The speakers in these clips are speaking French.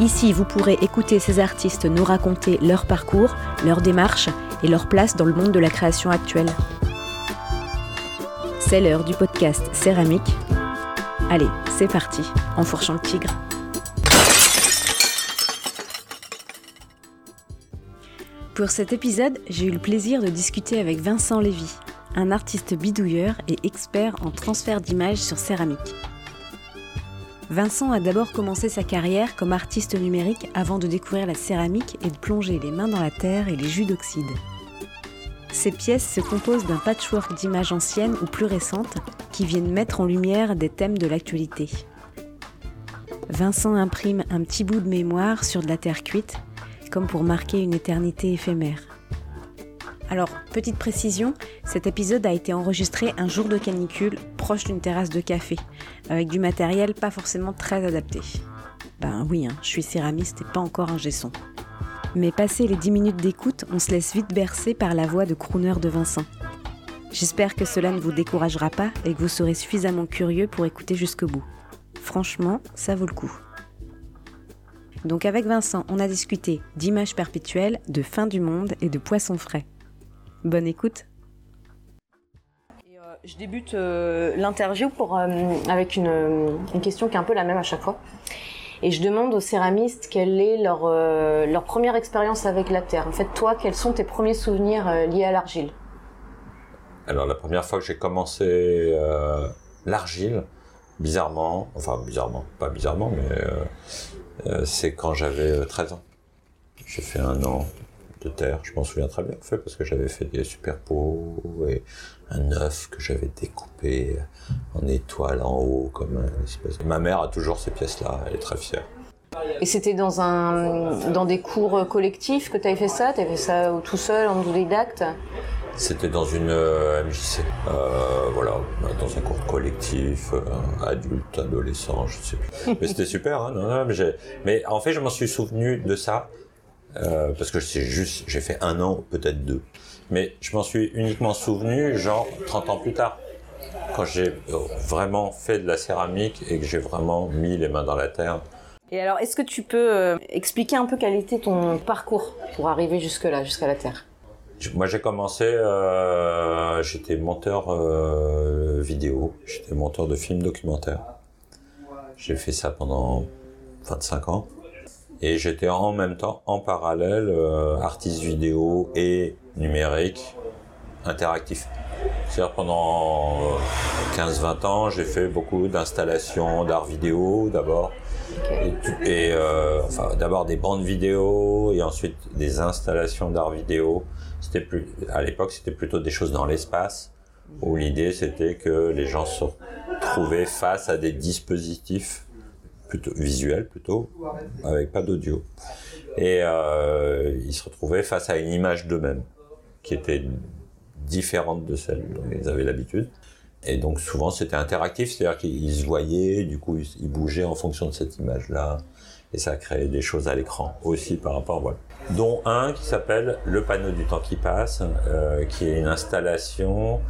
Ici, vous pourrez écouter ces artistes nous raconter leur parcours, leur démarche et leur place dans le monde de la création actuelle. C'est l'heure du podcast Céramique. Allez, c'est parti, en fourchant le tigre. Pour cet épisode, j'ai eu le plaisir de discuter avec Vincent Lévy, un artiste bidouilleur et expert en transfert d'images sur céramique. Vincent a d'abord commencé sa carrière comme artiste numérique avant de découvrir la céramique et de plonger les mains dans la terre et les jus d'oxyde. Ces pièces se composent d'un patchwork d'images anciennes ou plus récentes qui viennent mettre en lumière des thèmes de l'actualité. Vincent imprime un petit bout de mémoire sur de la terre cuite, comme pour marquer une éternité éphémère. Alors, petite précision, cet épisode a été enregistré un jour de canicule proche d'une terrasse de café, avec du matériel pas forcément très adapté. Ben oui, hein, je suis céramiste et pas encore un gesson. Mais passé les 10 minutes d'écoute, on se laisse vite bercer par la voix de crooner de Vincent. J'espère que cela ne vous découragera pas et que vous serez suffisamment curieux pour écouter jusqu'au bout. Franchement, ça vaut le coup. Donc avec Vincent, on a discuté d'images perpétuelles, de fin du monde et de poissons frais. Bonne écoute. Euh, je débute euh, l'interview pour euh, avec une, question qui est un peu la même à chaque fois. Et je demande aux céramistes quelle est leur, leur première expérience avec la terre. En fait, toi, quels sont tes premiers souvenirs liés à l'argile? Alors, la première fois que j'ai commencé l'argile, bizarrement, enfin bizarrement, pas bizarrement, mais c'est quand j'avais 13 ans. J'ai fait un an de terre. Je m'en souviens très bien, en fait, parce que j'avais fait des super pots et un œuf que j'avais découpé en étoile en haut, comme une espèce de... Ma mère a toujours ces pièces-là, elle est très fière. Et c'était dans un, dans des cours collectifs que tu avais fait ça? Tu avais fait ça tout seul, en autodidacte? C'était dans une euh, MJC, euh, voilà, dans un cours collectif, euh, adulte, adolescent, je sais plus. Mais c'était super, hein, non, non, mais, mais en fait, je m'en suis souvenu de ça euh, parce que c'est juste, j'ai fait un an, peut-être deux. Mais je m'en suis uniquement souvenu, genre 30 ans plus tard, quand j'ai euh, vraiment fait de la céramique et que j'ai vraiment mis les mains dans la terre. Et alors, est-ce que tu peux euh, expliquer un peu quel était ton parcours pour arriver jusque-là, jusqu'à la terre? Moi, j'ai commencé, euh, j'étais monteur euh, vidéo, j'étais monteur de films documentaires. J'ai fait ça pendant 25 ans. Et j'étais en même temps, en parallèle, euh, artiste vidéo et numérique interactif. C'est-à-dire pendant 15-20 ans, j'ai fait beaucoup d'installations d'art vidéo d'abord. Et, euh, enfin, d'abord des bandes vidéo et ensuite des installations d'art vidéo. C'était plus, à l'époque, c'était plutôt des choses dans l'espace où l'idée c'était que les gens se trouvaient face à des dispositifs plutôt visuel plutôt, avec pas d'audio. Et euh, ils se retrouvaient face à une image d'eux-mêmes qui était différente de celle dont ils avaient l'habitude. Et donc souvent c'était interactif, c'est-à-dire qu'ils se voyaient, du coup ils bougeaient en fonction de cette image-là, et ça créait des choses à l'écran aussi par rapport, voilà. Dont un qui s'appelle le panneau du temps qui passe, euh, qui est une installation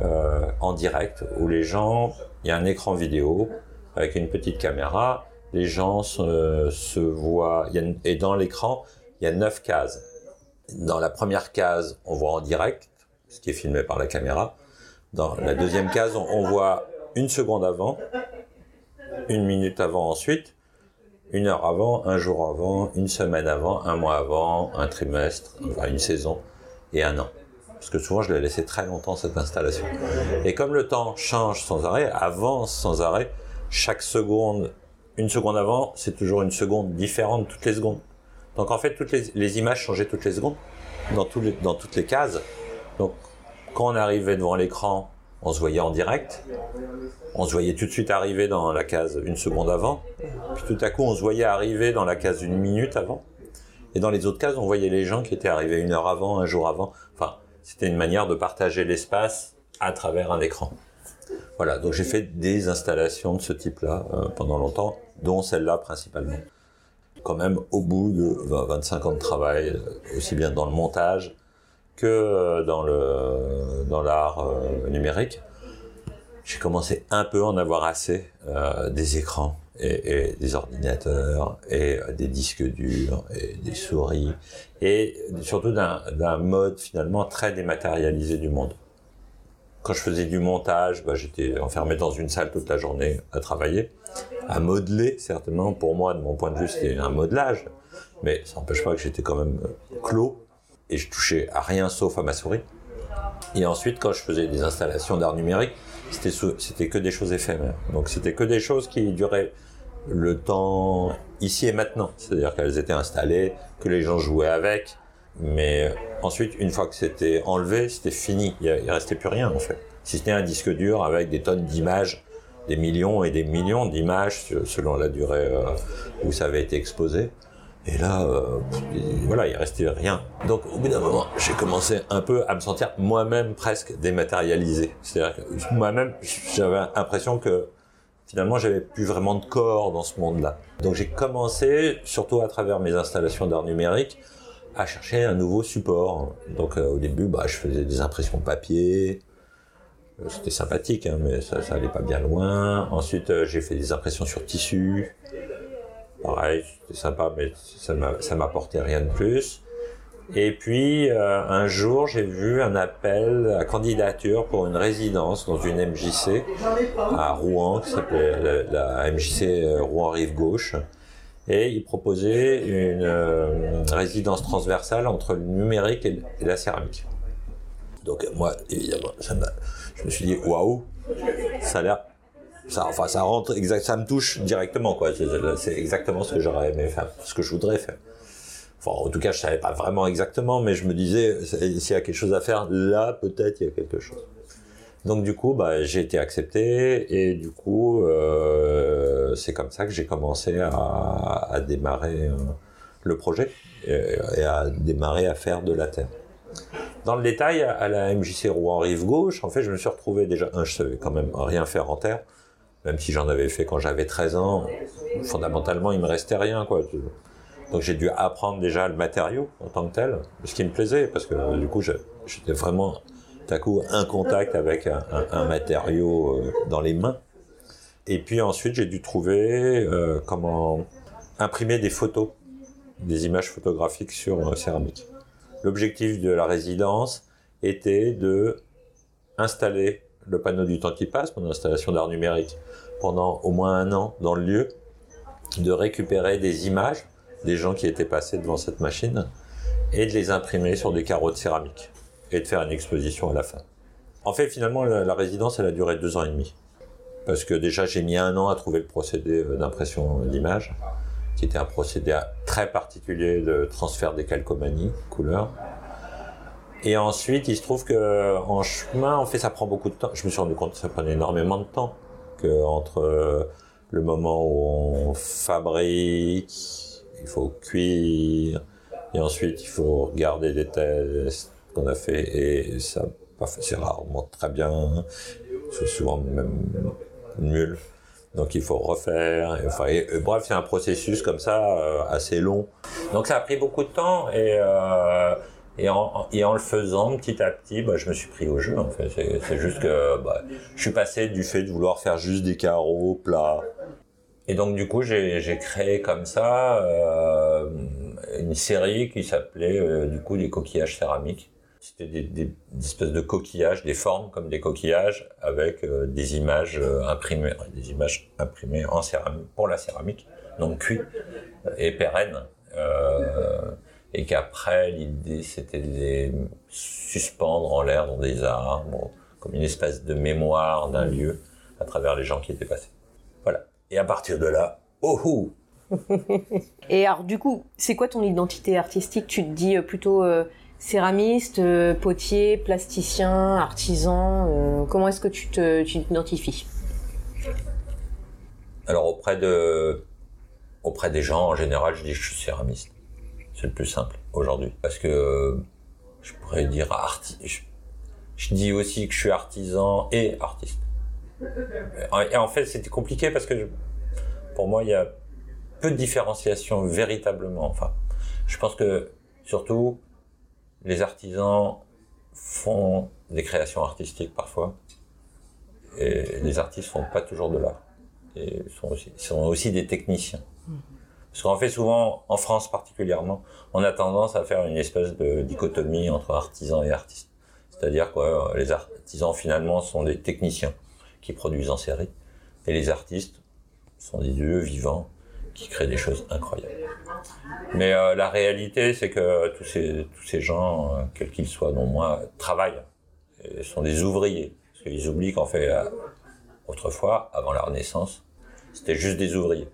euh, en direct où les gens, il y a un écran vidéo avec une petite caméra les gens se, voient, et dans l'écran, il y a neuf cases. Dans la première case, on voit en direct, ce qui est filmé par la caméra. Dans la deuxième case, on, voit une seconde avant, une minute avant ensuite, une heure avant, un jour avant, une semaine avant, un mois avant, un trimestre, une saison et un an. Parce que souvent, je l'ai laissé très longtemps, cette installation. Et comme le temps change sans arrêt, avance sans arrêt, chaque seconde une seconde avant, c'est toujours une seconde différente toutes les secondes. Donc en fait, toutes les, images changeaient toutes les secondes dans, dans toutes les cases. Donc quand on arrivait devant l'écran, on se voyait en direct. On se voyait tout de suite arriver dans la case une seconde avant. Puis tout à coup, on se voyait arriver dans la case une minute avant. Et dans les autres cases, on voyait les gens qui étaient arrivés une heure avant, un jour avant. Enfin, c'était une manière de partager l'espace à travers un écran. Voilà, donc j'ai fait des installations de ce type-là euh, pendant longtemps, dont celle-là principalement. Quand même, au bout de 25 ans de travail, euh, aussi bien dans le montage que euh, dans l'art numérique, j'ai commencé un peu à en avoir assez des écrans et, des ordinateurs et des disques durs et des souris et surtout d'un mode finalement très dématérialisé du monde. Quand je faisais du montage, bah, j'étais enfermé dans une salle toute la journée à travailler, à modeler certainement. Pour moi, de mon point de vue, c'était un modelage, mais ça n'empêche pas que j'étais quand même clos et je touchais à rien sauf à ma souris. Et ensuite, quand je faisais des installations d'art numérique, c'était que des choses éphémères. Donc c'était que des choses qui duraient le temps ici et maintenant. C'est-à-dire qu'elles étaient installées, que les gens jouaient avec. Mais ensuite, une fois que c'était enlevé, c'était fini. Il, ne restait plus rien, en fait. Si c'était un disque dur avec des tonnes d'images, des millions et des millions d'images selon la durée euh, où ça avait été exposé. Et là, euh, voilà, il restait rien. Donc, au bout d'un moment, j'ai commencé un peu à me sentir moi-même presque dématérialisé. C'est-à-dire que moi-même, j'avais l'impression que finalement, j'avais plus vraiment de corps dans ce monde-là. Donc j'ai commencé, surtout à travers mes installations d'art numérique, à chercher un nouveau support. Donc euh, au début, bah, je faisais des impressions papier. Euh, c'était sympathique, hein, mais ça, ça pas bien loin. Ensuite, euh, j'ai fait des impressions sur tissu. Pareil, c'était sympa, mais ça m'apportait rien de plus. Et puis un jour, j'ai vu un appel à candidature pour une résidence dans une MJC à Rouen, qui s'appelait la, MJC Rouen Rive Gauche. Et il proposait une euh, résidence transversale entre le numérique et, la céramique. Donc moi, évidemment, je me suis dit waouh, ça a l'air, ça, enfin ça rentre exact, ça me touche directement quoi. C'est exactement ce que j'aurais aimé faire, ce que je voudrais faire. Enfin, en tout cas, je savais pas vraiment exactement, mais je me disais, s'il y a quelque chose à faire, là, peut-être il y a quelque chose. Donc du coup, bah, j'ai été accepté et du coup, euh, c'est comme ça que j'ai commencé à, démarrer euh, le projet et, à démarrer à faire de la terre. Dans le détail, à la MJC Rouen Rive Gauche, en fait, je me suis retrouvé déjà, un, je savais quand même rien faire en terre, même si j'en avais fait quand j'avais 13 ans. Fondamentalement, il me restait rien, quoi. Donc j'ai dû apprendre déjà le matériau en tant que tel, ce qui me plaisait, parce que du coup j'étais vraiment à coup un contact avec un, matériau euh, dans les mains. Et puis ensuite j'ai dû trouver euh, comment imprimer des photos, des images photographiques sur euh, céramique. L'objectif de la résidence était de installer le panneau du temps qui passe, mon installation d'art numérique, pendant au moins un an dans le lieu, de récupérer des images des gens qui étaient passés devant cette machine et de les imprimer sur des carreaux de céramique et de faire une exposition à la fin. En fait, finalement, la, résidence, elle a duré deux ans et demi. Parce que déjà, j'ai mis un an à trouver le procédé euh, d'impression d'image, qui était un procédé très particulier de transfert des calcomanies, couleurs. Et ensuite, il se trouve que en chemin, en fait, ça prend beaucoup de temps. Je me suis rendu compte que ça prenait énormément de temps. Que entre euh, le moment où on fabrique, il faut cuire, et ensuite il faut regarder des tests qu'on a fait, et ça c'est rarement très bien, c'est souvent même nul. Donc il faut refaire. Enfin, bref, c'est un processus comme ça euh, assez long. Donc ça a pris beaucoup de temps et euh, et, en, et le faisant petit à petit, bah, je me suis pris au jeu. En c'est juste que bah, je suis passé du fait de vouloir faire juste des carreaux plats et donc du coup, j'ai créé comme ça euh, une série qui s'appelait du coup des coquillages céramiques. C'était des, espèces de coquillages, des formes comme des coquillages avec euh, des images euh, imprimées, des images imprimées en céramique pour la céramique, donc cuit et pérennes. et qu'après l'idée c'était de les suspendre en l'air dans des arbres, comme une espèce de mémoire d'un lieu à travers les gens qui étaient passés. Voilà. Et à partir de là, oh, Et alors du coup, c'est quoi ton identité artistique? Tu te dis euh, plutôt euh, céramiste, euh, potier, plasticien, artisan Comment est-ce que tu t'identifies? Alors auprès de auprès des gens, en général, je dis que je suis céramiste. C'est le plus simple aujourd'hui. Parce que je pourrais dire artiste. Je, dis aussi que je suis artisan et artiste. Et en fait, c'était compliqué parce que pour moi, il y a peu de différenciation véritablement. Enfin, je pense que surtout les artisans font des créations artistiques parfois et les artistes font pas toujours de l'art et sont aussi, sont aussi des techniciens. Parce qu'en fait, souvent, en France particulièrement, on a tendance à faire une espèce de dichotomie entre artisans et artistes. C'est-à-dire que les artisans, finalement, sont des techniciens qui produisent en série, et les artistes sont des dieux vivants qui créent des choses incroyables. Mais euh, la réalité, c'est que tous ces, gens, euh, quels qu'ils soient, dont moi, travaillent, et sont des ouvriers. Parce qu'ils oublient qu'en fait, euh, autrefois, avant la Renaissance, c'était juste des ouvriers.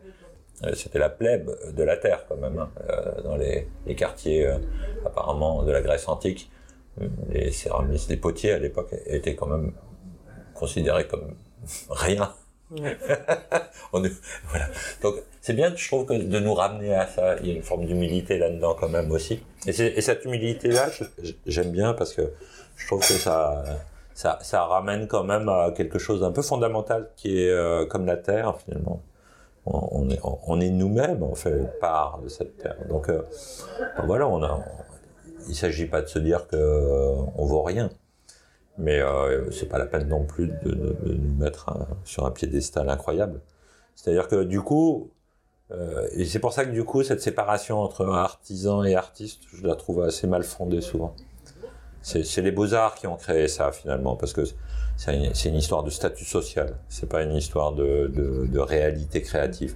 C'était la plèbe de la terre quand même, hein, dans les, les quartiers apparemment de la Grèce antique. Les céramistes, les potiers à l'époque étaient quand même considérés comme rien Donc c'est bien, je trouve, que de nous ramener à ça. Il y a une forme d'humilité là-dedans quand même aussi. Et, et cette humilité-là, j'aime bien parce que je trouve que ça, ça, ramène quand même à quelque chose d'un peu fondamental qui est euh, comme la terre finalement. On, est, nous-mêmes, on fait part de cette terre. Donc euh, ben voilà, il s'agit pas de se dire que euh, on vaut rien. Mais euh, c'est pas la peine non plus de, nous mettre sur un piédestal incroyable. C'est-à-dire que du coup, euh, et c'est pour ça que du coup, cette séparation entre artisan et artiste, je la trouve assez mal fondée souvent. C'est les beaux-arts qui ont créé ça finalement, parce que c'est une, histoire de statut social, c'est pas une histoire de réalité créative.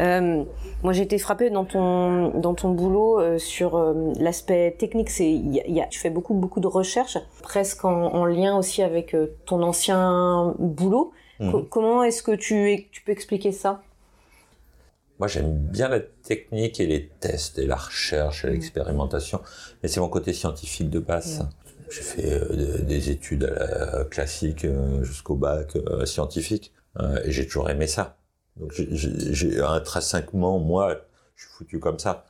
Euh, moi, j'ai été frappée dans ton dans ton boulot euh, sur euh, l'aspect technique. C'est y y a, tu fais beaucoup beaucoup de recherches, presque en, en lien aussi avec ton ancien boulot. Mhm. comment est-ce que tu tu peux expliquer ça? Moi, j'aime bien la technique et les tests et la recherche et l'expérimentation, mais c'est mon côté scientifique de base. Mhm. J'ai fait des études classiques jusqu'au bac scientifique et j'ai toujours aimé ça. Donc j'ai intrinsèquement, moi, je suis foutu comme ça.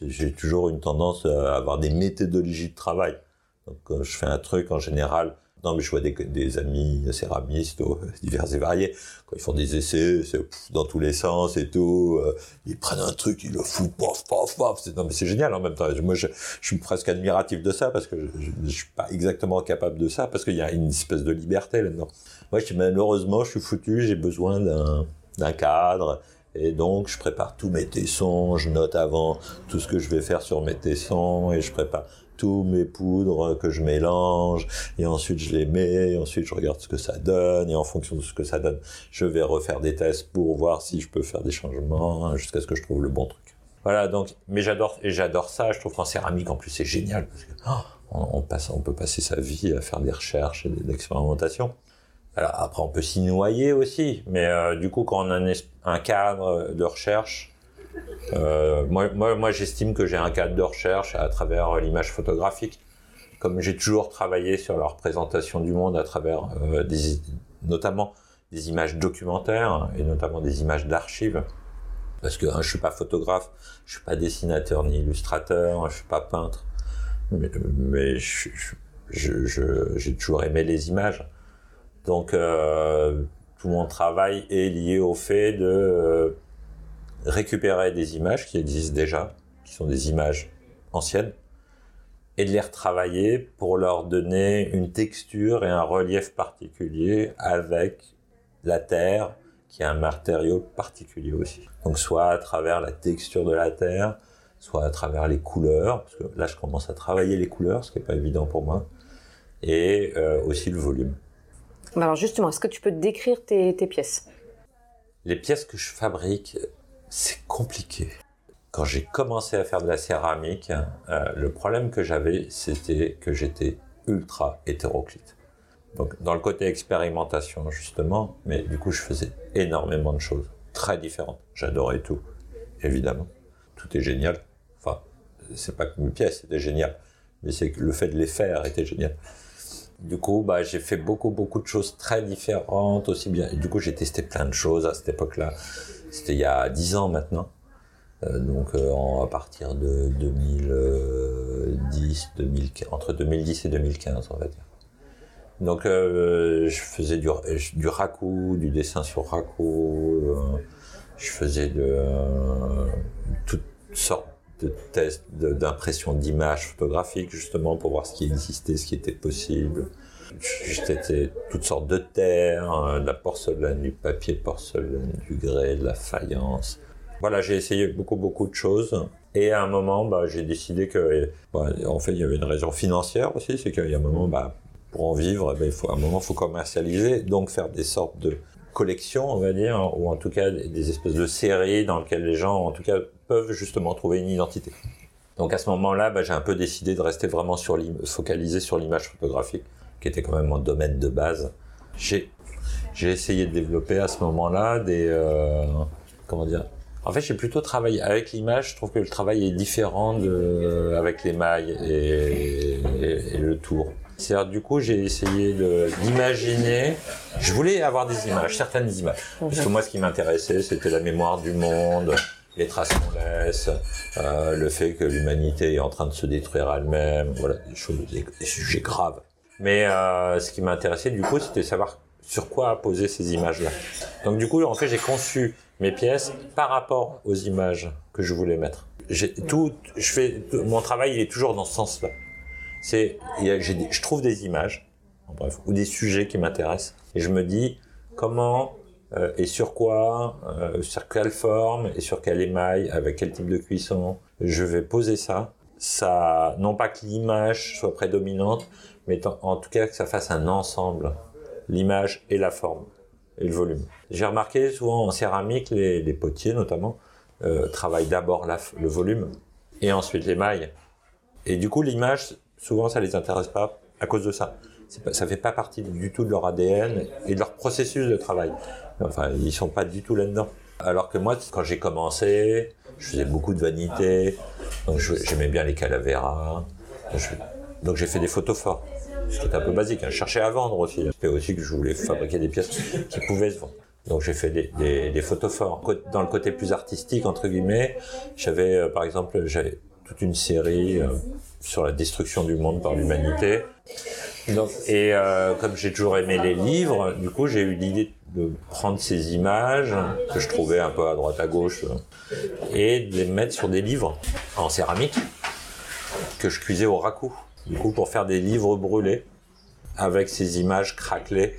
J'ai toujours une tendance à avoir des méthodologies de travail. Donc quand je fais un truc, en général, non mais je vois des, amis céramistes divers et variés, quand ils font des essais, c'est dans tous les sens et tout, euh, ils prennent un truc, ils le foutent, paf, paf, paf, non mais c'est génial en même temps. Moi je, suis presque admiratif de ça parce que je, je, suis pas exactement capable de ça parce qu'il y a une espèce de liberté là-dedans. Moi je, malheureusement je suis foutu, j'ai besoin d'un d'un cadre. Et donc, je prépare tous mes tessons, je note avant tout ce que je vais faire sur mes tessons, et je prépare tous mes poudres que je mélange, et ensuite je les mets, et ensuite je regarde ce que ça donne, et en fonction de ce que ça donne, je vais refaire des tests pour voir si je peux faire des changements, jusqu'à ce que je trouve le bon truc. Voilà, donc, mais j'adore, et j'adore ça, je trouve qu'en céramique, en plus, c'est génial, parce que, oh, on, passe, on peut passer sa vie à faire des recherches et de l'expérimentation. Après, on peut s'y noyer aussi, mais euh, du coup, quand on a un, cadre de recherche, euh, moi, j'estime que j'ai un cadre de recherche à travers l'image photographique. Comme j'ai toujours travaillé sur la représentation du monde à travers euh, notamment des images documentaires et notamment des images d'archives. Parce que hein, je suis pas photographe, je suis pas dessinateur ni illustrateur, je suis pas peintre, mais, j'ai toujours aimé les images. Donc euh, tout mon travail est lié au fait de euh, récupérer des images qui existent déjà, qui sont des images anciennes, et de les retravailler pour leur donner une texture et un relief particulier avec la terre, qui est un matériau particulier aussi. Donc soit à travers la texture de la terre, soit à travers les couleurs, parce que là je commence à travailler les couleurs, ce qui n'est pas évident pour moi, et euh, aussi le volume. Alors justement, est-ce que tu peux décrire tes, pièces? Les pièces que je fabrique, c'est compliqué. Quand j'ai commencé à faire de la céramique, euh, le problème que j'avais, c'était que j'étais ultra hétéroclite. Donc dans le côté expérimentation justement, mais du coup je faisais énormément de choses très différentes. J'adorais tout, évidemment. Tout est génial. Enfin, c'est pas que mes pièces étaient géniales, mais c'est que le fait de les faire était génial. Du coup, bah, j'ai fait beaucoup, beaucoup de choses très différentes aussi bien. Du coup, j'ai testé plein de choses à cette époque-là. C'était il y a dix ans maintenant. Euh, donc à partir de 2010, 2015, entre 2010 et 2015, on va dire. Donc je faisais du, du raku, du dessin sur raku, je faisais de toutes sortes de tests d'impression d'images photographiques justement pour voir ce qui existait, ce qui était possible. J'étais toutes sortes de terre, euh, de la porcelaine, du papier porcelaine, du grès, de la faïence. Voilà, j'ai essayé beaucoup beaucoup de choses. Et à un moment, bah, j'ai décidé que, bah, en fait, il y avait une raison financière aussi, c'est qu'il y a un moment, bah, pour en vivre, bah, il faut, à un moment, il faut commercialiser, donc faire des sortes de collections, on va dire, ou en tout cas des espèces de séries dans lesquelles les gens, en tout cas, peuvent justement trouver une identité. Donc à ce moment-là, bah, j'ai un peu décidé de rester vraiment sur focalisé sur l'image photographique, qui était quand même mon domaine de base. J'ai essayé de développer à ce moment-là des euh, comment dire. En fait, j'ai plutôt travaillé avec l'image. Je trouve que le travail est différent avec les mailles et, le tour. C'est-à-dire, du coup, j'ai essayé d'imaginer. Je voulais avoir des images, certaines images. Parce que moi, ce qui m'intéressait, c'était la mémoire du monde, les traces qu'on laisse, euh, le fait que l'humanité est en train de se détruire elle-même, voilà, des choses, des, sujets graves. Mais euh, ce qui m'intéressait du coup, c'était savoir sur quoi poser ces images-là. Donc du coup, en fait, j'ai conçu mes pièces par rapport aux images que je voulais mettre. Tout, je fais, mon travail, il est toujours dans ce sens-là. Je trouve des images, ou des sujets qui m'intéressent, et je me dis comment euh, et sur quoi, euh, sur quelle forme et sur quel émail, avec quel type de cuisson. Je vais poser ça. Ça, non pas que l'image soit prédominante, mais en tout cas que ça fasse un ensemble, l'image et la forme et le volume. J'ai remarqué souvent en céramique, les, les potiers notamment euh, travaillent d'abord le volume et ensuite l'émail. Et du coup, l'image, souvent, ça les intéresse pas à cause de ça. Pas, ça fait pas partie du tout de leur ADN et de leur processus de travail. Enfin, ils sont pas du tout là-dedans. Alors que moi, quand j'ai commencé, je faisais beaucoup de vanité, donc j'aimais bien les calaveras. donc j'ai fait des photos fortes, ce qui est un peu basique. Hein. Je cherchais à vendre aussi. C'était aussi que je voulais fabriquer des pièces qui pouvaient se vendre. Donc j'ai fait des, photos forts. Dans le côté plus artistique, entre guillemets, j'avais euh, par exemple j'avais toute une série euh, sur la destruction du monde par l'humanité. et euh, comme j'ai toujours aimé les livres, du coup j'ai eu l'idée de prendre ces images que je trouvais un peu à droite à gauche et de les mettre sur des livres en céramique que je cuisais au raku. Du coup pour faire des livres brûlés avec ces images craquelées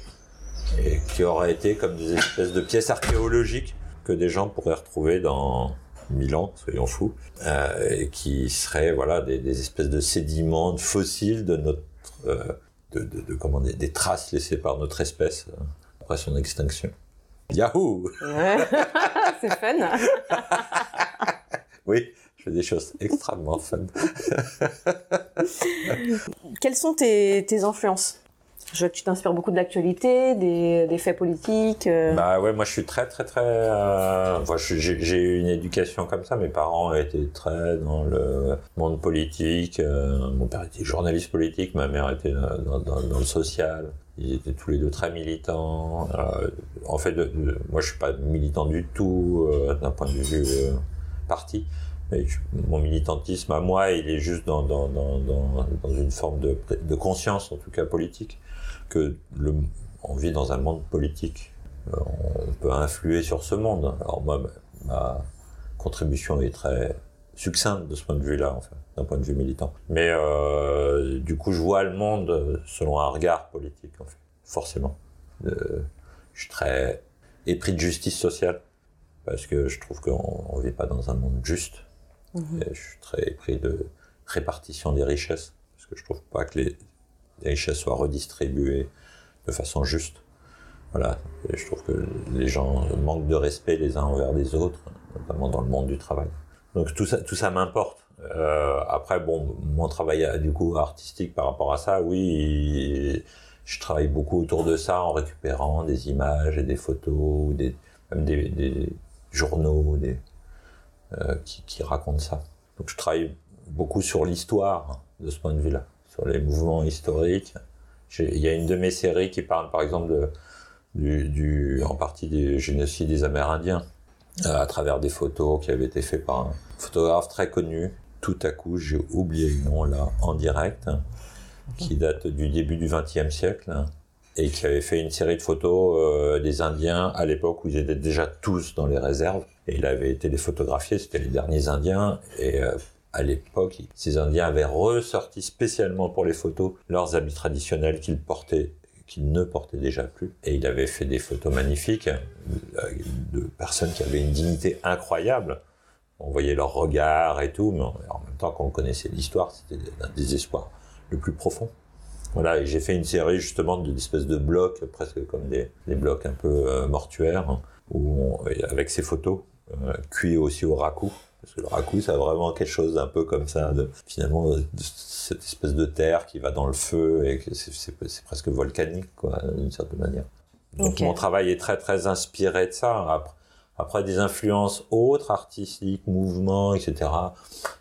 et qui auraient été comme des espèces de pièces archéologiques que des gens pourraient retrouver dans Milan, soyons fous, euh, et qui seraient voilà des, des, espèces de sédiments, de fossiles de notre, euh, de, de, de, comment dire, des traces laissées par notre espèce euh, après son extinction. Yahoo C'est fun. oui, je fais des choses extrêmement fun. Quelles sont tes, tes influences? Je vois que tu t'inspires beaucoup de l'actualité, des, des, faits politiques. Euh. Bah ouais, moi je suis très très très. Euh... j'ai eu une éducation comme ça. Mes parents étaient très dans le monde politique. Euh, mon père était journaliste politique, ma mère était dans, dans, dans le social. Ils étaient tous les deux très militants. Euh, en fait, moi je suis pas militant du tout euh, d'un point de vue euh, parti. Mais mon militantisme à moi, il est juste dans, dans, dans, dans, une forme de, de conscience, en tout cas politique que le, on vit dans un monde politique. Euh, on peut influer sur ce monde. Alors moi, ma contribution est très succincte de ce point de vue-là, d'un point de vue militant. Mais euh, du coup, je vois le monde selon un regard politique, en fait, forcément. Euh, je suis très épris de justice sociale parce que je trouve qu'on ne vit pas dans un monde juste. Mm-hmm. je suis très épris de répartition des richesses parce que je trouve pas que les les richesses soient redistribuées de façon juste. Voilà, je trouve que les gens manquent de respect les uns envers les autres, notamment dans le monde du travail. Donc tout ça, tout ça m'importe. Euh, après, bon, mon travail du coup artistique par rapport à ça, oui, je travaille beaucoup autour de ça en récupérant des images et des photos, des, même des, journaux, euh, qui, qui racontent ça. Donc je travaille beaucoup sur l'histoire de ce point de vue-là sur les mouvements historiques. Il y a une de mes séries qui parle par exemple du, en partie du génocide des Amérindiens. à travers des photos qui avaient été faites par un photographe très connu. Tout à coup, j'ai oublié le nom là, en direct, qui date du début du XXe siècle et qui avait fait une série de photos euh, des Indiens à l'époque où ils étaient déjà tous dans les réserves. Et il avait été les photographier, c'était les derniers Indiens. Et euh, à l'époque, ces Indiens avaient ressorti spécialement pour les photos leurs habits traditionnels qu'ils portaient qu'il ne portait déjà plus. Et il avait fait des photos magnifiques euh, de personnes qui avaient une dignité incroyable. On voyait leur regard et tout, mais en même temps, quand on connaissait l'histoire, c'était un désespoir le plus profond. Voilà, et j'ai fait une série justement d'espèces de blocs, presque comme des, blocs un peu euh, mortuaires, où avec ces photos, euh, cuits aussi au raku. Parce que le raku, c'est vraiment quelque chose un peu comme ça, de, finalement, de cette espèce de terre qui va dans le feu et c'est presque volcanique, quoi, d'une certaine manière. Donc mon travail est très très inspiré de ça. Après, après des influences autres, artistiques, mouvements, etc.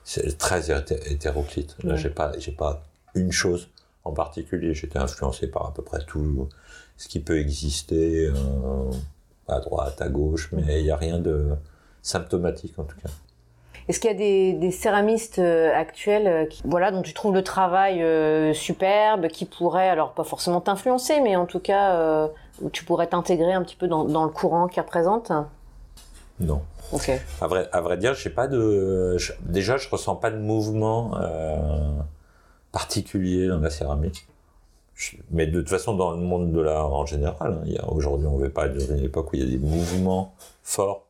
C'est très hétéroclite. Là, j'ai pas, j'ai pas une chose en particulier. J'étais influencé par à peu près tout ce qui peut exister, euh, à droite, à gauche, mais il n'y a rien de symptomatique en tout cas. Est-ce qu'il y a des, des céramistes euh, actuels euh, qui, voilà, dont tu trouves le travail euh, superbe, qui pourraient, alors pas forcément t'influencer, mais en tout cas, où tu pourrais t'intégrer un petit peu dans, dans le courant qu'ils représentent Non. Ok. À vrai, à vrai dire, j'ai pas de. Je, déjà, je ressens pas de mouvement particulier dans la céramique. mais de toute façon, dans le monde de l'art en général, hein, aujourd'hui, on ne veut pas dans une époque où il y a des mouvements forts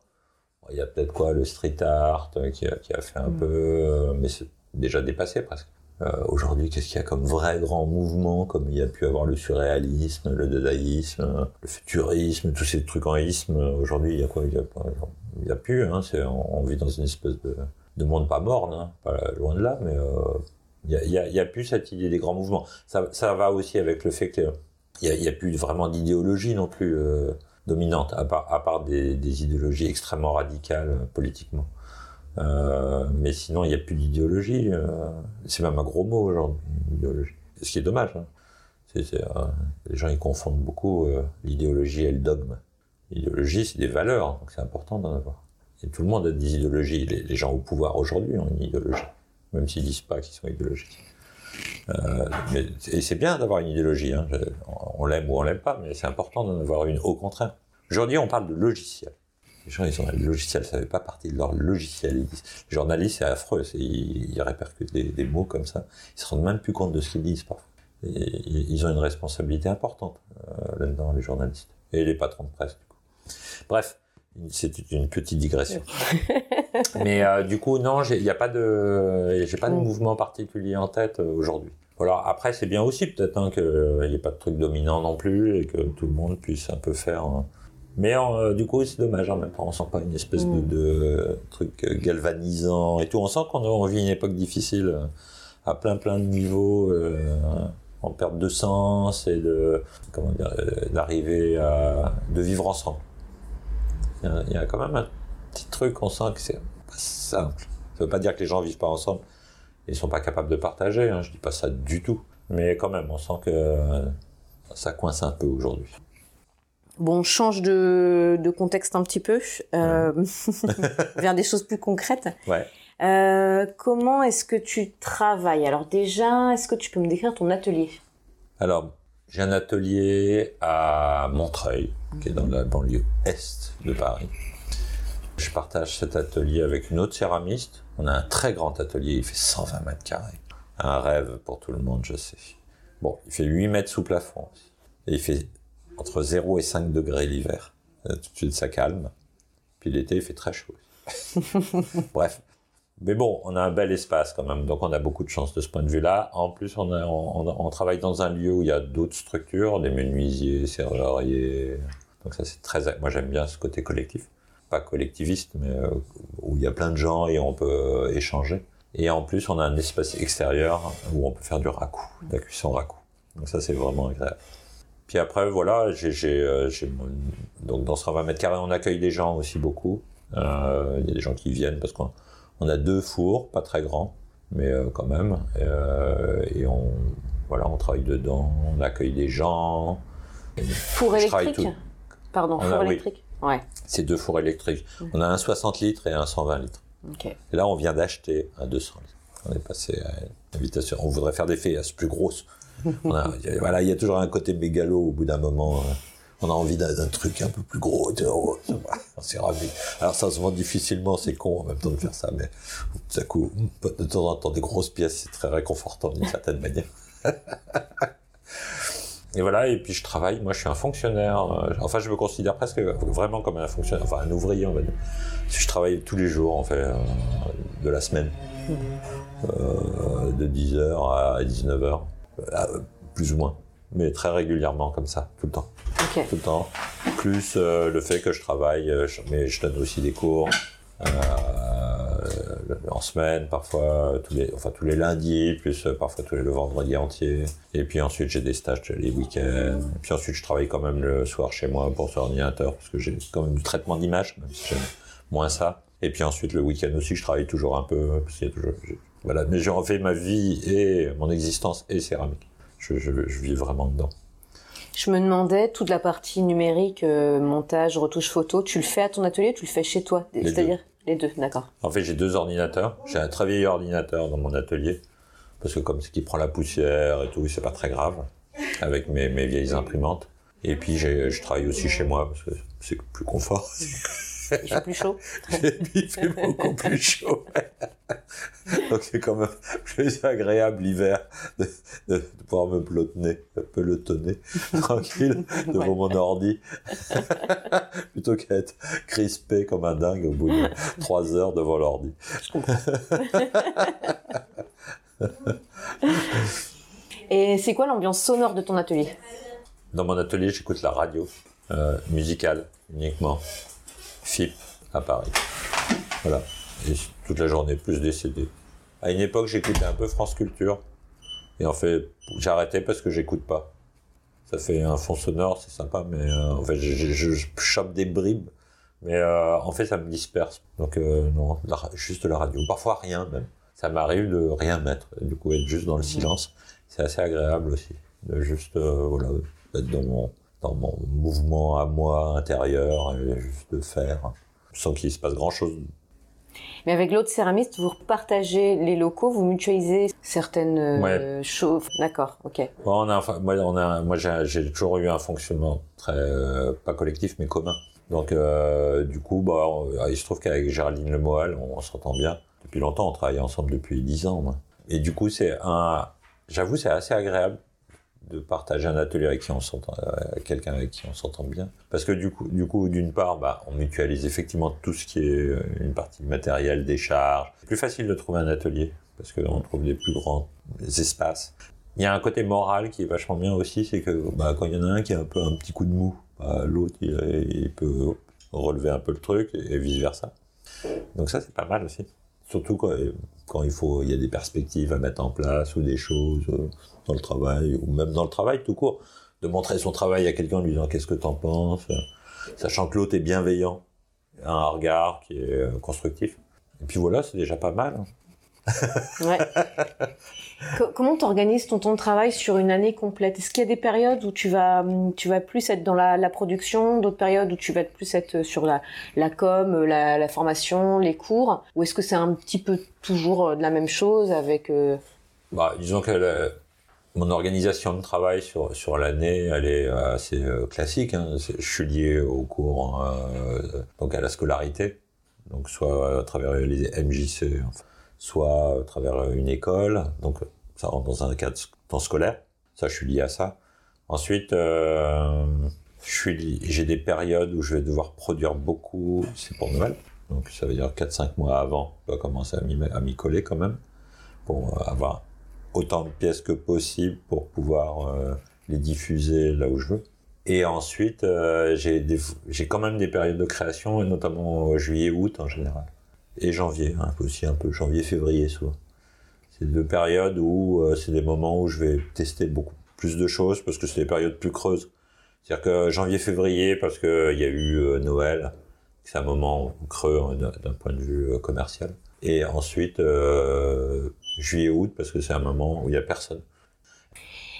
il y a peut-être quoi, le street art euh, qui a, qui a fait un mm. peu, euh, mais c'est déjà dépassé presque. Euh, aujourd'hui, qu'est-ce qu'il y a comme vrai grand mouvement, comme il y a pu avoir le surréalisme, le dadaïsme, le futurisme, tous ces trucs en isme. Aujourd'hui, il y a quoi Il y a, il y a plus. Hein, c'est, on, vit dans une espèce de, de monde pas morne, hein, pas loin de là, mais euh, il y a, a, a plus cette idée des grands mouvements. Ça, ça va aussi avec le fait qu'il y a, plus vraiment d'idéologie non plus. Euh, dominante, à part, à part des, idéologies extrêmement radicales euh, politiquement. Euh, mais sinon, il n'y a plus d'idéologie. Euh, c'est même un gros mot aujourd'hui, idéologie. Ce qui est dommage. Hein. Les gens ils confondent beaucoup l'idéologie et le dogme. L'idéologie, c'est des valeurs, donc c'est important d'en avoir. Et tout le monde a des idéologies. Les, les gens au pouvoir aujourd'hui ont une idéologie, même s'ils disent pas qu'ils sont idéologiques. Euh, et c'est bien d'avoir une idéologie. Hein. On l'aime ou on l'aime pas, mais c'est important d'en avoir une. Au contraire. Aujourd'hui, on parle de logiciel. Les gens, ils sont le logiciel, ça fait pas partie de leur logiciel. Les journalistes, c'est affreux. Ils, ils, répercutent des, mots comme ça. Ils se rendent même plus compte de ce qu'ils disent parfois. Ils ont une responsabilité importante euh, là-dedans, les journalistes. Et les patrons de presse, du coup. Bref, c'était une petite digression. Mais euh, du coup, non, il n'y a pas de, j'ai pas de mouvement particulier en tête euh, aujourd'hui. Voilà. Après, c'est bien aussi peut-être hein, qu'il n'y ait pas de truc dominant non plus et que tout le monde puisse un peu faire. Hein. Mais euh, du coup, c'est dommage en même temps. On sent pas une espèce de, mm. de, truc galvanisant et tout. On sent qu'on vit une époque difficile euh, à plein plein de niveaux. Euh, en perte de sens et de comment dire d'arriver à de vivre ensemble. Il y, a, il y a quand même un petit truc, on sent que c'est pas simple. Ça veut pas dire que les gens vivent pas ensemble, ils sont pas capables de partager. Hein, je dis pas ça du tout, mais quand même, on sent que ça coince un peu aujourd'hui. Bon, on change de, de, contexte un petit peu euh, vers des choses plus concrètes. Ouais. Euh, comment est-ce que tu travailles? Alors déjà, est-ce que tu peux me décrire ton atelier? Alors, j'ai un atelier à Montreuil, qui est dans la banlieue est de Paris. Je partage cet atelier avec une autre céramiste. On a un très grand atelier, il fait 120 mètres carrés. Un rêve pour tout le monde, je sais. Bon, il fait 8 mètres sous plafond. Et il fait entre 0 et 5 degrés l'hiver. Euh, tout de suite, ça calme. Puis l'été, il fait très chaud. Bref. Mais bon, on a un bel espace quand même, donc on a beaucoup de chance de ce point de vue-là. En plus, on, a, on, on, travaille dans un lieu où il y a d'autres structures, des menuisiers, serruriers. Donc ça, c'est très... Moi, j'aime bien ce côté collectif pas collectiviste, mais euh, où il y a plein de gens et on peut euh, échanger. Et en plus, on a un espace extérieur où on peut faire du raku, de la cuisson raku. Donc ça, c'est vraiment agréable. Puis après, voilà, j'ai, euh, donc dans ce 20 mètres carrés, on accueille des gens aussi beaucoup. Euh, il y a des gens qui viennent parce qu'on on a deux fours, pas très grands, mais quand même. Euh, et on, voilà, on travaille dedans, on accueille des gens. Four électrique Pardon, four électrique Ouais. C'est deux fours électriques. On a un 60 litres et un 120 litres. Et là, on vient d'acheter un 200 litres. On est passé à une invitation. On voudrait faire des fêtes plus grosses. On a- il y a- voilà, il y a toujours un côté mégalo au bout d'un moment. euh, On a envie d'un truc un peu plus gros. On s'est ravi. Alors ça se vend difficilement, c'est con en même temps de faire ça, mais ça coûte de temps en temps des grosses pièces, c'est très réconfortant d'une certaine manière. Et voilà, et puis je travaille, moi je suis un fonctionnaire, euh, enfin je me considère presque vraiment comme un fonctionnaire, enfin un ouvrier on va dire. Je travaille tous les jours en fait, euh, de la semaine, Euh, de 10h à 19h, euh, plus ou moins, mais très régulièrement comme ça, tout le temps, tout le temps. Plus euh, le fait que je travaille, mais je donne aussi des cours. euh, en semaine, parfois tous les, enfin tous les lundis, plus euh, parfois tous les le vendredi entier. Et puis ensuite j'ai des stages les week-ends. Et puis ensuite je travaille quand même le soir chez moi pour sur ordinateur parce que j'ai quand même du traitement d'image, même si j'aime moins ça. Et puis ensuite le week-end aussi je travaille toujours un peu parce qu'il y a toujours, j'ai- voilà. Mais j'ai fait ma vie et mon existence et céramique. Je, je, je vis vraiment dedans. Je me demandais, toute la partie numérique, euh, montage, retouche photo, tu le fais à ton atelier, ou tu le fais chez toi C'est-à-dire les deux, d'accord. En fait, j'ai deux ordinateurs. J'ai un très vieil ordinateur dans mon atelier. Parce que comme c'est qui prend la poussière et tout, c'est pas très grave. Avec mes, mes vieilles imprimantes. Et puis, je travaille aussi chez moi parce que c'est plus confort. Il fait plus chaud. Il fait beaucoup plus chaud. Donc, c'est quand même plus agréable l'hiver de, de, de pouvoir me pelotonner, pelotonner tranquille devant Ouais. mon ordi. Plutôt qu'à être crispé comme un dingue au bout de trois heures devant l'ordi. Je comprends. Et c'est quoi l'ambiance sonore de ton atelier? Dans mon atelier, j'écoute la radio euh, musicale uniquement. FIP à Paris. Voilà. Et toute la journée, plus des CD. À une époque, j'écoutais un peu France Culture. Et en fait, arrêté parce que j'écoute pas. Ça fait un fond sonore, c'est sympa, mais euh, en fait, je, je, chope des bribes. Mais euh, en fait, ça me disperse. Donc, euh, non, la juste la radio. Parfois, rien même. Ça m'arrive de rien mettre. Et du coup, être juste dans le silence, c'est assez agréable aussi. De juste, voilà, être dans mon, dans mon mouvement à moi intérieur, et juste de faire, sans qu'il se passe grand chose. Mais avec l'autre céramiste, vous partagez les locaux, vous mutualisez certaines euh, choses. D'accord, ok. Bon, on a, moi, on a, moi, j'ai j'ai toujours eu un fonctionnement très, euh, pas collectif, mais commun. Donc, euh, du coup, bah, on- il se trouve qu'avec Géraldine Lemoal, on, on s'entend bien. Depuis longtemps, on travaille ensemble depuis 10 ans. moi. Et du coup, c'est un, j'avoue, c'est assez agréable de partager un atelier avec qui on s'entend, euh, quelqu'un avec qui on s'entend bien. Parce que du coup, du coup, d'une part, bah, on mutualise effectivement tout ce qui est euh, une partie matérielle, des charges. C'est plus facile de trouver un atelier parce qu'on trouve des plus grands espaces. Il y a un côté moral qui est vachement bien aussi, c'est que bah, quand il y en a un qui a un peu un petit coup de mou, bah, l'autre il, il peut relever un peu le truc et, vice versa. Donc ça c'est pas mal aussi. Surtout quand, il faut, il y a des perspectives à mettre en place ou des choses euh, dans le travail ou même dans le travail tout court, de montrer son travail à quelqu'un en lui disant qu'est-ce que t'en penses, sachant que l'autre est bienveillant, a un regard qui est euh, constructif. Et puis voilà, c'est déjà pas mal. Hein. Ouais. Co- comment t'organises ton temps de travail sur une année complète? Est-ce qu'il y a des périodes où tu vas, tu vas plus être dans la, production, d'autres périodes où tu vas plus être sur la, la com, la, formation, les cours? Ou est-ce que c'est un petit peu toujours euh, de la même chose avec... euh, Bah, disons que mon organisation de travail sur, sur l'année, elle est euh, assez classique. Hein. Je suis lié au cours, euh, donc à la scolarité, donc soit à travers les MJC, soit à travers une école, donc ça rentre dans un cadre temps scolaire. Ça, je suis lié à ça. Ensuite, euh, j'ai des périodes où je vais devoir produire beaucoup, c'est pour Noël. Donc ça veut dire 4-5 mois avant, je dois commencer à m'y coller quand même, pour euh, avoir autant de pièces que possible pour pouvoir euh, les diffuser là où je veux. Et ensuite, euh, j'ai quand même des périodes de création, notamment euh, juillet-août en général. Et janvier, hein, aussi un peu janvier-février souvent. C'est deux périodes où euh, c'est des moments où je vais tester beaucoup plus de choses parce que c'est des périodes plus creuses. C'est-à-dire que janvier-février, parce qu'il y a eu euh, Noël, c'est un moment creux hein, d'un point de vue euh, commercial. Et ensuite, euh, juillet-août, parce que c'est un moment où il n'y a personne.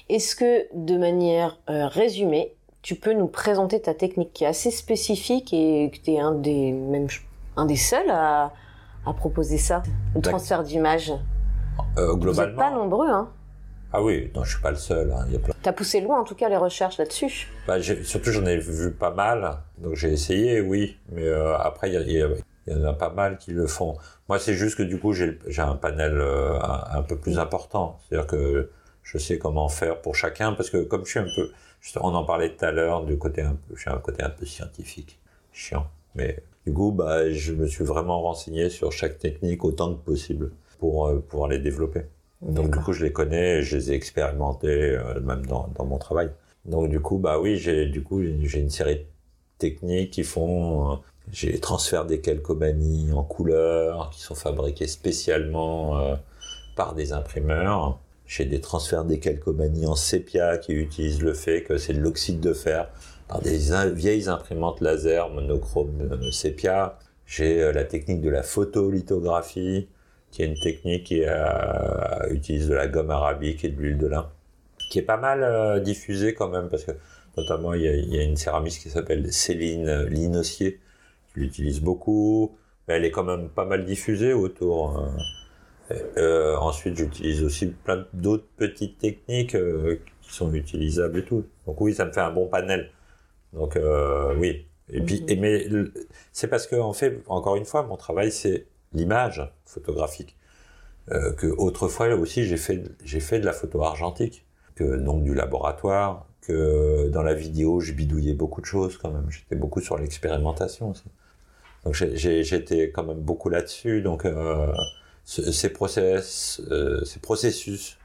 Est-ce que, de manière euh, résumée, tu peux nous présenter ta technique qui est assez spécifique et que tu es un des, même, un des seuls à, à proposer ça, le transfert d'image euh, Globalement. Vous n'êtes pas nombreux, hein ah oui, non, je suis pas le seul. Hein. Tu as poussé loin, en tout cas, les recherches là-dessus. Bah, surtout, j'en ai vu pas mal, donc j'ai essayé, oui. Mais euh, après, il y, en a pas mal qui le font. Moi, c'est juste que du coup, j'ai un panel euh, un, peu plus important. C'est-à-dire que je sais comment faire pour chacun, parce que comme je suis un peu, on en parlait tout à l'heure, du côté un peu, je suis un côté un peu scientifique, chiant. Mais du coup, bah, je me suis vraiment renseigné sur chaque technique autant que possible pour euh, pouvoir les développer. Donc du coup, je les connais, je les ai expérimentés euh, même dans, dans, mon travail. Donc du coup, bah oui, j'ai du coup j'ai une série de techniques qui font, euh, j'ai les transferts des calcomanies en couleur qui sont fabriqués spécialement euh, par des imprimeurs. J'ai des transferts des calcomanies en sépia qui utilisent le fait que c'est de l'oxyde de fer par des vieilles imprimantes laser monochrome sépia. J'ai la technique de la photolithographie qui est une technique qui euh, utilise de la gomme arabique et de l'huile de lin, qui est pas mal euh, diffusée quand même, parce que notamment il y a, une céramiste qui s'appelle Céline Linossier, qui l'utilise beaucoup, mais elle est quand même pas mal diffusée autour. Hein. Euh, ensuite, j'utilise aussi plein d'autres petites techniques euh, qui sont utilisables et tout. Donc oui, ça me fait un bon panel. Donc euh, oui. Et puis, et, mais c'est parce que en fait, encore une fois, mon travail c'est l'image photographique. Euh, que autrefois aussi j'ai fait j'ai fait de la photo argentique, que donc du laboratoire, que dans la vidéo je bidouillais beaucoup de choses quand même. J'étais beaucoup sur l'expérimentation aussi. Donc j'étais quand même beaucoup là-dessus. Donc euh, ces process, euh, ces processus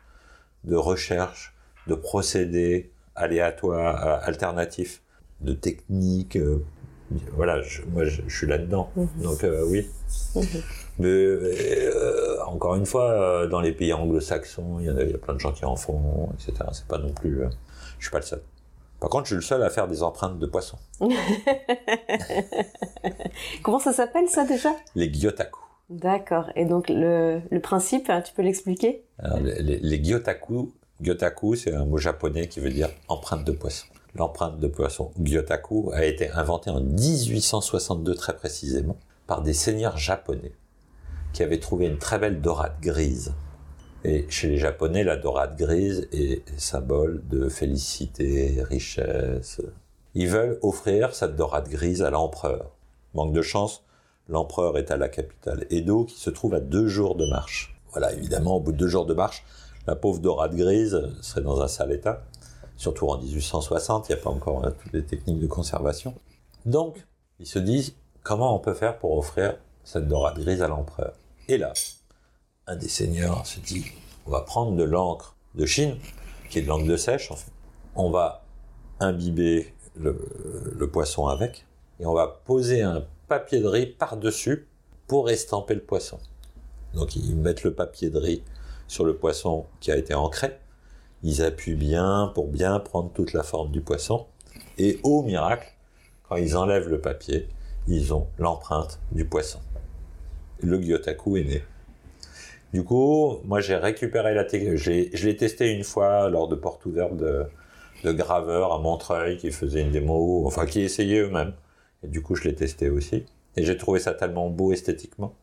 de recherche, de procédés aléatoires, alternatifs, de techniques euh, voilà, je, moi je, suis là-dedans. Mhm. Donc euh, oui. Mhm. Mais euh, encore une fois, dans les pays anglo-saxons, il y, a, plein de gens qui en font, etc. C'est pas non plus. je suis pas le seul. Par contre, je suis le seul à faire des empreintes de poissons. Comment ça s'appelle ça déjà? Les gyotaku. D'accord. Et donc le, le principe, hein, tu peux l'expliquer? Les, les, les gyotaku, gyotaku, c'est un mot japonais qui veut dire empreinte de poisson l'empreinte de poisson Gyotaku a été inventée en 1862 très précisément par des seigneurs japonais qui avaient trouvé une très belle dorade grise. Et chez les Japonais, la dorade grise est symbole de félicité, richesse. Ils veulent offrir cette dorade grise à l'empereur. Manque de chance, l'empereur est à la capitale Edo qui se trouve à deux jours de marche. Voilà, évidemment, au bout de deux jours de marche, la pauvre dorade grise serait dans un sale état surtout en 1860, il n'y a pas encore euh, toutes les techniques de conservation. Donc, ils se disent, comment on peut faire pour offrir cette dorade grise à l'empereur? Et là, un des seigneurs se dit, on va prendre de l'encre de Chine, qui est de l'encre de sèche. On va imbiber le, le poisson avec, et on va poser un papier de riz par-dessus pour estamper le poisson. Donc ils mettent le papier de riz sur le poisson qui a été ancré, ils appuient bien pour bien prendre toute la forme du poisson. Et au miracle, quand ils enlèvent le papier, ils ont l'empreinte du poisson. Le Gyotaku est né. Du coup, moi j'ai récupéré la technique, je l'ai testé une fois lors de portes ouvertes de, de graveurs à Montreuil qui faisaient une démo, enfin qui essayaient eux-mêmes. Et du coup, je l'ai testé aussi. Et j'ai trouvé ça tellement beau esthétiquement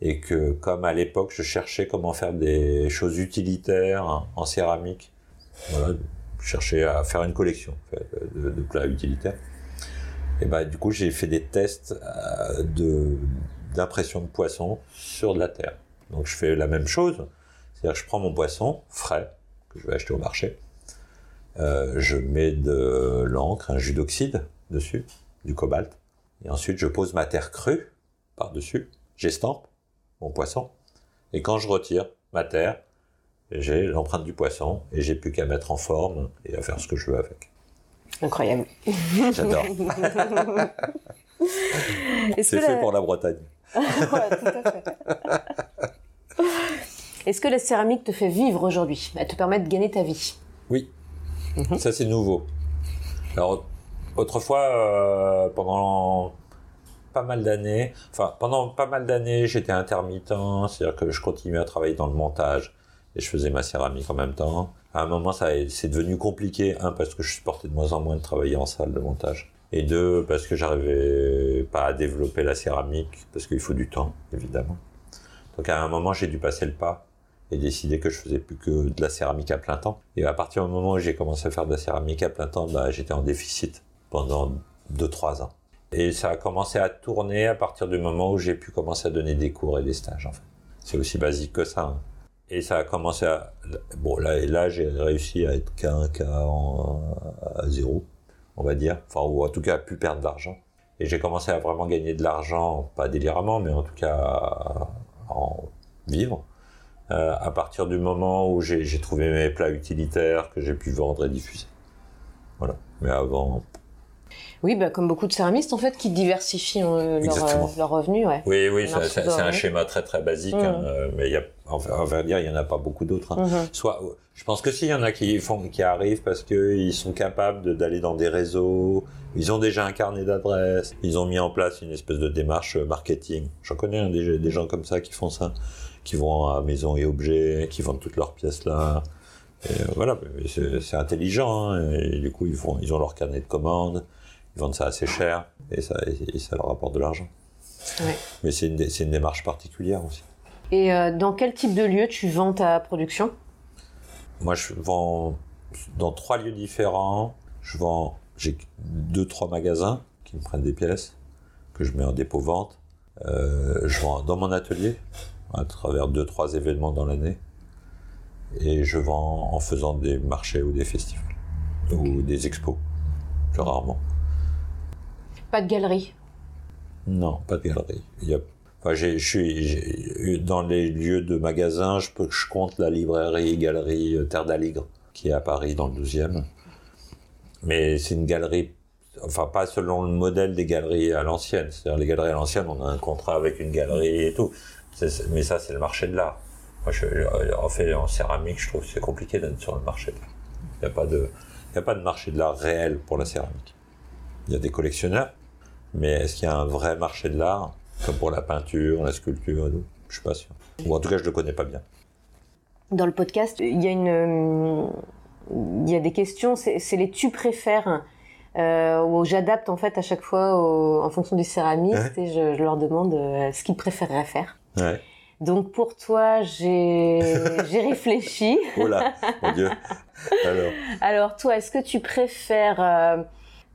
et que comme à l'époque je cherchais comment faire des choses utilitaires en céramique, voilà, je cherchais à faire une collection de, plats utilitaires. Et ben du coup j'ai fait des tests euh, d'impression de poisson sur de la terre. Donc je fais la même chose, c'est-à-dire que je prends mon poisson frais que je vais acheter au marché, euh, je mets de l'encre, un jus d'oxyde dessus, du cobalt, et ensuite je pose ma terre crue par dessus, j'estampe mon poisson. Et quand je retire ma terre, j'ai l'empreinte du poisson et j'ai plus qu'à mettre en forme et à faire ce que je veux avec. Incroyable. J'adore. C'est fait pour la Bretagne. ouais. Est-ce que la céramique te fait vivre aujourd'hui? Elle te permet de gagner ta vie? Oui. Mhm. Ça, c'est nouveau. Alors, autrefois, euh, pendant pas mal d'années, enfin pendant pas mal d'années, j'étais intermittent, c'est-à-dire que je continuais à travailler dans le montage et je faisais ma céramique en même temps. À un moment, ça c'est devenu compliqué. Un, parce que je supportais de moins en moins de travailler en salle de montage. Et deux, parce que j'arrivais pas à développer la céramique, parce qu'il faut du temps, évidemment. Donc à un moment, j'ai dû passer le pas et décider que je faisais plus que de la céramique à plein temps. Et à partir du moment où j'ai commencé à faire de la céramique à plein temps, bah, j'étais en déficit pendant 2-3 ans. Et ça a commencé à tourner à partir du moment où j'ai pu commencer à donner des cours et des stages, en fait. C'est aussi basique que ça. Hein. Et ça a commencé à... Bon, là, là j'ai réussi à être qu'à un cas à zéro, on va dire. Enfin, ou en tout cas à plus perdre d'argent. Et j'ai commencé à vraiment gagner de l'argent, pas déliramment, mais en tout cas à en vivre. Euh, à partir du moment où j'ai trouvé mes plats utilitaires que j'ai pu vendre et diffuser. Voilà. Mais avant, oui, bah, comme beaucoup de céramistes, en fait, qui diversifient euh, leurs leur revenus. Ouais. Oui, oui, c'est un schéma très très basique, mmh. hein, euh, mais il y a, on va dire, il y en a pas beaucoup d'autres. Hein. Mmh. Soit, je pense que si, il y en a qui font, qui arrivent parce qu'ils sont capables d'aller dans des réseaux, ils ont déjà un carnet d'adresses, ils ont mis en place une espèce de démarche marketing. J'en connais hein, des, des gens comme ça qui font ça, qui vont à Maison et Objets, qui vendent toutes leurs pièces là. Et euh, voilà, c'est intelligent, hein, et du coup ils font, ils ont leur carnet de commandes, ils vendent ça assez cher et ça, et ça leur apporte de l'argent. Mais c'est une, une, démarche particulière aussi. Et euh, dans quel type de lieu tu vends ta production? Moi, je vends dans trois lieux différents. Je vends, j'ai deux, trois magasins qui me prennent des pièces que je mets en dépôt vente. Euh, je vends dans mon atelier à travers deux, trois événements dans l'année. Et je vends en faisant des marchés ou des festivals ou des expos, plus rarement. Pas de galerie Non, pas de galerie. Il y a, enfin, suis dans les lieux de magasins, je, peux, je compte la librairie Galerie euh, Terre d'Aligre, qui est à Paris dans le 12e. Mais c'est une galerie, enfin pas selon le modèle des galeries à l'ancienne. C'est-à-dire les galeries à l'ancienne, on a un contrat avec une galerie et tout. mais ça, c'est le marché de l'art. Je, en fait, en céramique, je trouve que c'est compliqué d'être sur le marché de l'art. Il n'y a il n'y a pas de marché de l'art réel pour la céramique. Il y a des collectionneurs, mais est-ce qu'il y a un vrai marché de l'art, comme pour la peinture, la sculpture et tout? Je suis pas sûr. Ou en tout cas, je le connais pas bien. Dans le podcast, il y a une, il y a des questions. C'est les tu préfères. Euh, où j'adapte en fait à chaque fois en fonction du céramiste et je, leur demande euh, ce qu'ils préféreraient faire. Ouais. Donc pour toi, j'ai réfléchi. oh là, mon Dieu. Alors. Alors toi, est-ce que tu préfères euh,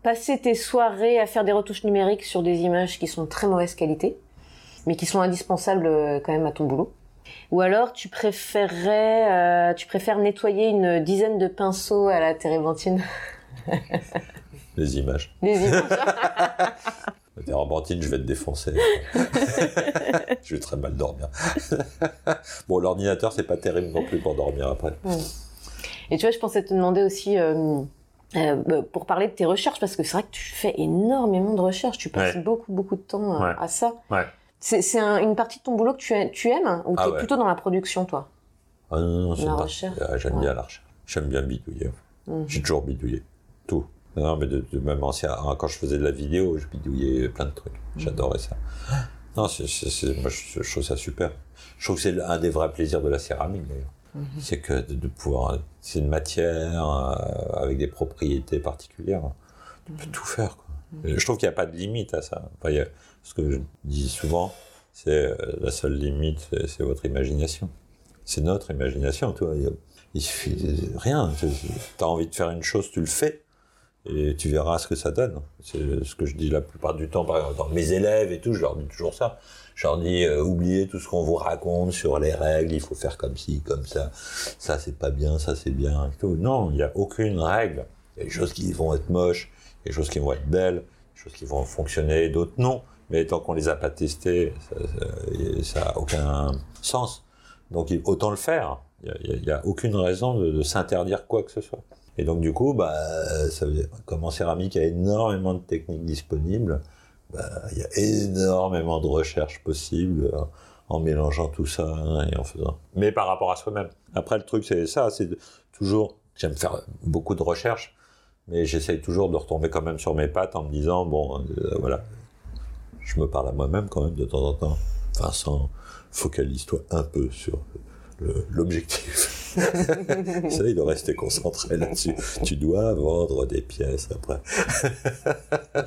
passer tes soirées à faire des retouches numériques sur des images qui sont de très mauvaise qualité, mais qui sont indispensables euh, quand même à ton boulot. Ou alors tu préférerais, euh, tu préfères nettoyer une dizaine de pinceaux à la térébenthine. Les images. Les images. La térébenthine, je vais te défoncer. je vais très mal dormir. bon, l'ordinateur, c'est pas terrible non plus pour dormir après. Et tu vois, je pensais te demander aussi. Euh, euh, bah, pour parler de tes recherches, parce que c'est vrai que tu fais énormément de recherches, tu passes beaucoup, beaucoup de temps euh, à, ça. Ouais. C'est une partie de ton boulot que tu, tu aimes ou ah tu es plutôt dans la production, toi? Ah non, non, c'est la recherche. Ah, j'aime bien la recherche. J'aime bien bidouiller. Mhm. J'ai toujours bidouillé. Tout. Non, mais de, même ancien, hein, quand je faisais de la vidéo, je bidouillais plein de trucs. Mhm. J'adorais ça. Non, c'est, moi, je, je, trouve ça super. Je trouve que c'est un des vrais plaisirs de la céramique, d'ailleurs. Mhm. C'est que de, pouvoir, c'est une matière euh, avec des propriétés particulières. Tu peux mhm. tout faire. Quoi. Mhm. Je trouve qu'il n'y a pas de limite à ça. Enfin, ce que je dis souvent, c'est euh, la seule limite, c'est votre imagination. C'est notre imagination. Toi, il, il suffit rien. Tu as envie de faire une chose, tu le fais et tu verras ce que ça donne. C'est ce que je dis la plupart du temps, par exemple, dans mes élèves et tout, je leur dis toujours ça. Je leur dis, euh, oubliez tout ce qu'on vous raconte sur les règles, il faut faire comme ci, comme ça, ça c'est pas bien, ça c'est bien. Non, il n'y a aucune règle. Il y a des choses qui vont être moches, des choses qui vont être belles, des choses qui vont fonctionner, d'autres non. Mais tant qu'on les a pas testées, ça n'a aucun sens. Donc autant le faire. Il n'y a, aucune raison de s'interdire quoi que ce soit. Et donc du coup, bah, comme en céramique, il y a énormément de techniques disponibles. Bah, il y a énormément de recherches possibles euh, en mélangeant tout ça hein, et en faisant. Mais par rapport à soi-même. Après, le truc, c'est ça, c'est toujours. J'aime faire beaucoup de recherches, mais j'essaye toujours de retomber quand même sur mes pattes en me disant bon, euh, voilà, je me parle à moi-même quand même de temps en temps. Vincent, focalise-toi un peu sur l'objectif. ça, il doit rester concentré là-dessus. Tu dois vendre des pièces après.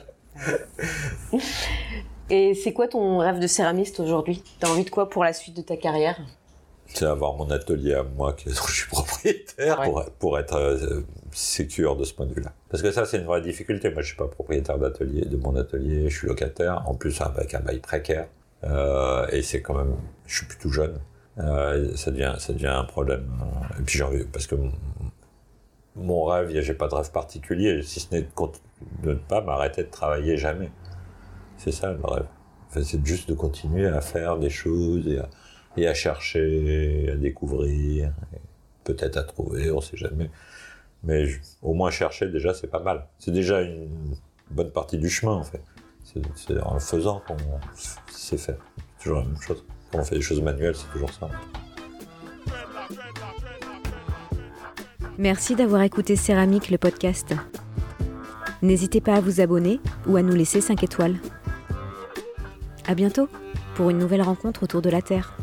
Et c'est quoi ton rêve de céramiste aujourd'hui? T'as envie de quoi pour la suite de ta carrière? C'est avoir mon atelier à moi, dont je suis propriétaire, pour, pour, être euh, sécure de ce point de vue-là. Parce que ça, c'est une vraie difficulté. Moi, je suis pas propriétaire d'atelier, de mon atelier, je suis locataire, en plus avec un bail précaire. Euh, et c'est quand même, je suis plus tout jeune. Euh, ça devient, ça devient un problème. Et puis envie, parce que mon, rêve, j'ai pas de rêve particulier, si ce n'est de, ne pas m'arrêter de travailler jamais. C'est ça le rêve. c'est juste de continuer à faire des choses et à, et à chercher, à découvrir, peut-être à trouver, on sait jamais. Mais au moins chercher déjà, c'est pas mal. C'est déjà une bonne partie du chemin en fait. C'est en le faisant qu'on sait faire. C'est toujours la même chose. On fait des choses manuelles, c'est toujours ça. Merci d'avoir écouté Céramique, le podcast. N'hésitez pas à vous abonner ou à nous laisser 5 étoiles. À bientôt pour une nouvelle rencontre autour de la Terre.